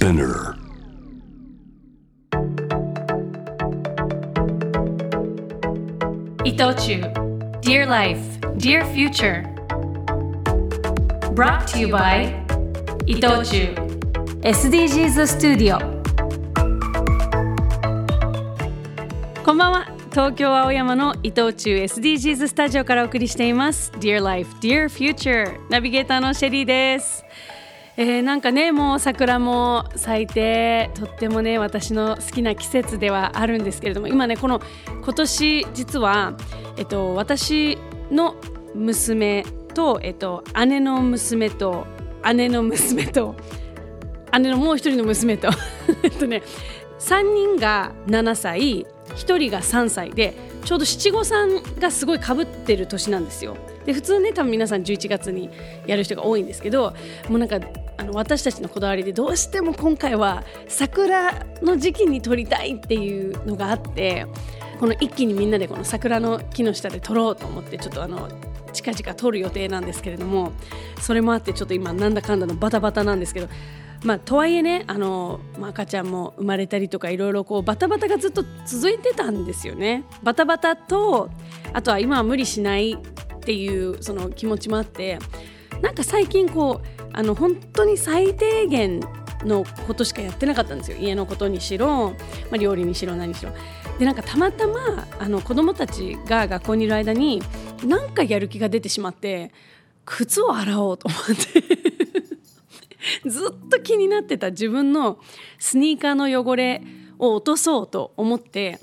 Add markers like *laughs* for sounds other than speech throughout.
Spinner. 伊藤忠 Dear Life, Dear Future Brought to you by 伊藤忠 SDGs スタジオこんばんは東京青山の伊藤忠 SDGs スタジオからお送りしています Dear Life, Dear Future ナビゲーターのシェリーですえー、なんかねもう桜も咲いてとってもね私の好きな季節ではあるんですけれども今ねこの今年実は、えっと、私の娘と、えっと、姉の娘と姉の娘と姉のもう一人の娘と *laughs* えっとね3人が7歳1人が3歳でちょうど七五三がすごいかぶってる年なんですよ。で普通ね多分皆さん11月にやる人が多いんですけどもうなんかあの私たちのこだわりでどうしても今回は桜の時期に撮りたいっていうのがあってこの一気にみんなでこの桜の木の下で撮ろうと思ってちょっとあの近々撮る予定なんですけれどもそれもあってちょっと今なんだかんだのバタバタなんですけどまあ、とはいえねあの、ま、赤ちゃんも生まれたりとかいろいろこうバタバタがずっと続いてたんですよね。バタバタとあとは今は無理しないっていうその気持ちもあってなんか最近こうあの本当に最低限のことしかやってなかったんですよ家のことにしろ、まあ、料理にしろ何しろ。でなんかたまたまあの子供たちが学校にいる間に何かやる気が出てしまって靴を洗おうと思って *laughs* ずっと気になってた自分のスニーカーの汚れを落とそうと思って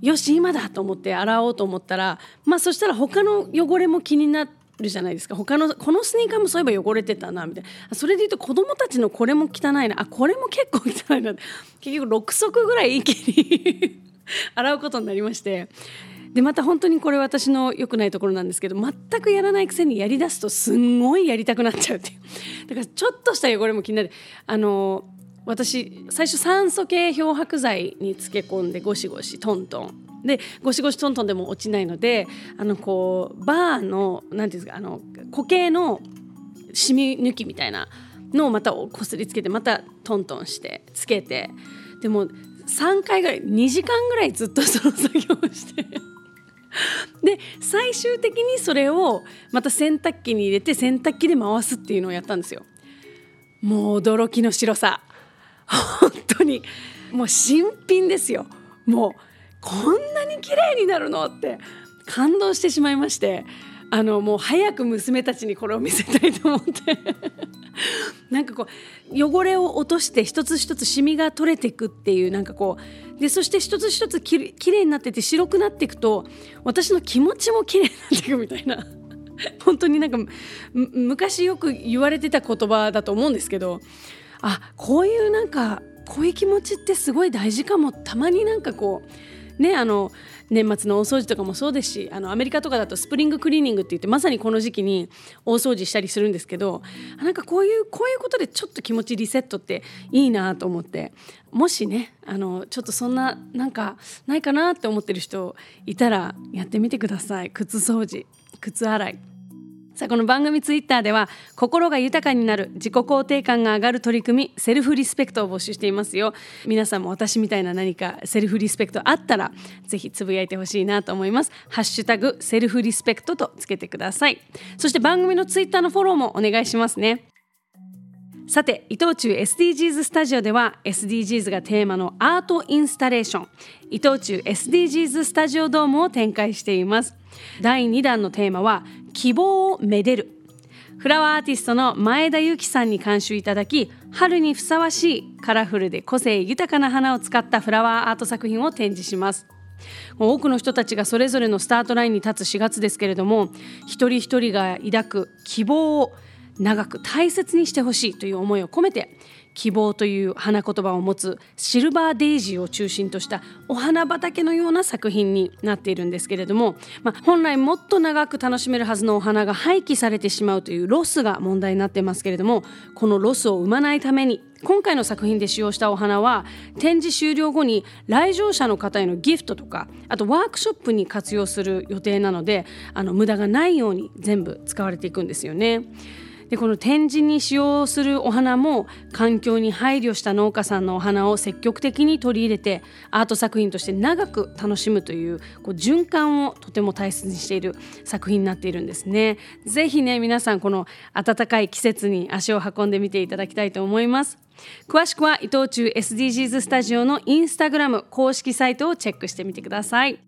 よし今だと思って洗おうと思ったらまあそしたら他の汚れも気になるじゃないですか。他のこのスニーカーもそういえば汚れてたなみたいな。それで言うと子供たちのこれも汚いな。あこれも結構汚いな結局6足ぐらい一気に *laughs* 洗うことになりまして。でまた本当にこれ私の良くないところなんですけど全くやらないくせにやりだすとすんごいやりたくなっちゃうっていう。だからちょっとした汚れも気になる。あの私最初酸素系漂白剤に漬け込んでゴシゴシトントン。でゴシゴシトントンでも落ちないのであのこうバーの何ていうんですかあの固形の染み抜きみたいなのをまたこすりつけてまたトントンしてつけて。でも3回ぐらい2時間ぐらいずっとその作業をして。で最終的にそれをまた洗濯機に入れて洗濯機で回すっていうのをやったんですよ。もう驚きの白さ。本当に。もう新品ですよ。もうこんなに綺麗になるのって。感動してしまいまして。あのもう早く娘たちにこれを見せたいと思って。*laughs* なんかこう汚れを落として一つ一つシミが取れていくっていうなんかこう。でそして一つ一つききれいになってて白くなっていくと私の気持ちもきれいになっていくみたいな。*laughs* 本当になんか昔よく言われてた言葉だと思うんですけど。あこういうなんかこういう気持ちってすごい大事かもたまになんかこうねあの年末の大掃除とかもそうですしあのアメリカとかだとスプリングクリーニングって言ってまさにこの時期に大掃除したりするんですけどなんかこういうこういうことでちょっと気持ちリセットっていいなと思ってもしねあのちょっとそんななんかないかなって思ってる人いたらやってみてください靴掃除靴洗い。さあこの番組ツイッターでは心が豊かになる自己肯定感が上がる取り組みセルフリスペクトを募集していますよ。皆さんも私みたいな何かセルフリスペクトあったらぜひつぶやいてほしいなと思います。ハッシュタグセルフリスペクトとつけてください。そして番組のツイッターのフォローもお願いしますね。さて伊藤忠 SDGs スタジオでは SDGs がテーマのアートインスタレーション。伊藤忠 SDGs スタジオドームを展開しています。第2弾のテーマは希望をめでる。フラワーアーティストの前田由紀さんに監修いただき春にふさわしいカラフルで個性豊かな花を使ったフラワーアート作品を展示します。多くの人たちがそれぞれのスタートラインに立つ4月ですけれども一人一人が抱く希望を長く大切にしてほしいという思いを込めて希望という花言葉を持つシルバーデイジーを中心としたお花畑のような作品になっているんですけれども、まあ、本来もっと長く楽しめるはずのお花が廃棄されてしまうというロスが問題になってますけれどもこのロスを生まないために今回の作品で使用したお花は展示終了後に来場者の方へのギフトとかあとワークショップに活用する予定なのであの無駄がないように全部使われていくんですよね。でこの展示に使用するお花も環境に配慮した農家さんのお花を積極的に取り入れてアート作品として長く楽しむというこう循環をとても大切にしている作品になっているんですね。ぜひね皆さんこの暖かい季節に足を運んでみていただきたいと思います。詳しくは伊藤忠 SDGs スタジオのインスタグラム公式サイトをチェックしてみてください。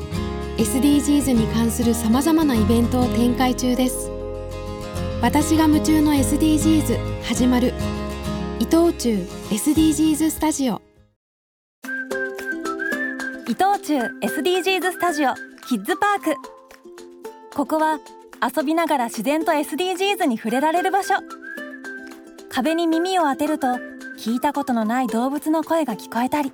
SDGs に関するさまざまなイベントを展開中です。私が夢中の SDGs 始まる。伊藤忠 SDGs スタジオ。伊藤忠 SDGs スタジオキッズパーク。ここは遊びながら自然と SDGs に触れられる場所。壁に耳を当てると聞いたことのない動物の声が聞こえたり。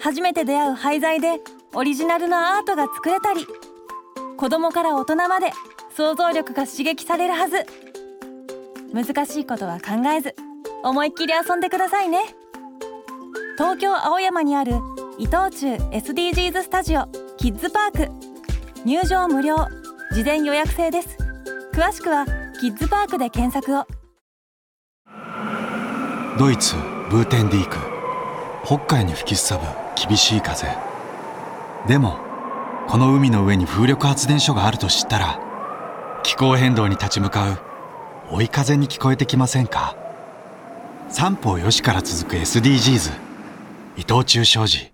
初めて出会う廃材でオリジナルのアートが作れたり子供から大人まで想像力が刺激されるはず。難しいことは考えず思いっきり遊んでくださいね。東京青山にある伊藤忠 SDGs スタジオキッズパーク。入場無料。事前予約制です。詳しくはキッズパークで検索を。ドイツブーテンディーク。北海に吹きすさぶ厳しい風。でもこの海の上に風力発電所があると知ったら気候変動に立ち向かう追い風に聞こえてきませんか？三方よしから続く SDGs 伊藤忠商事。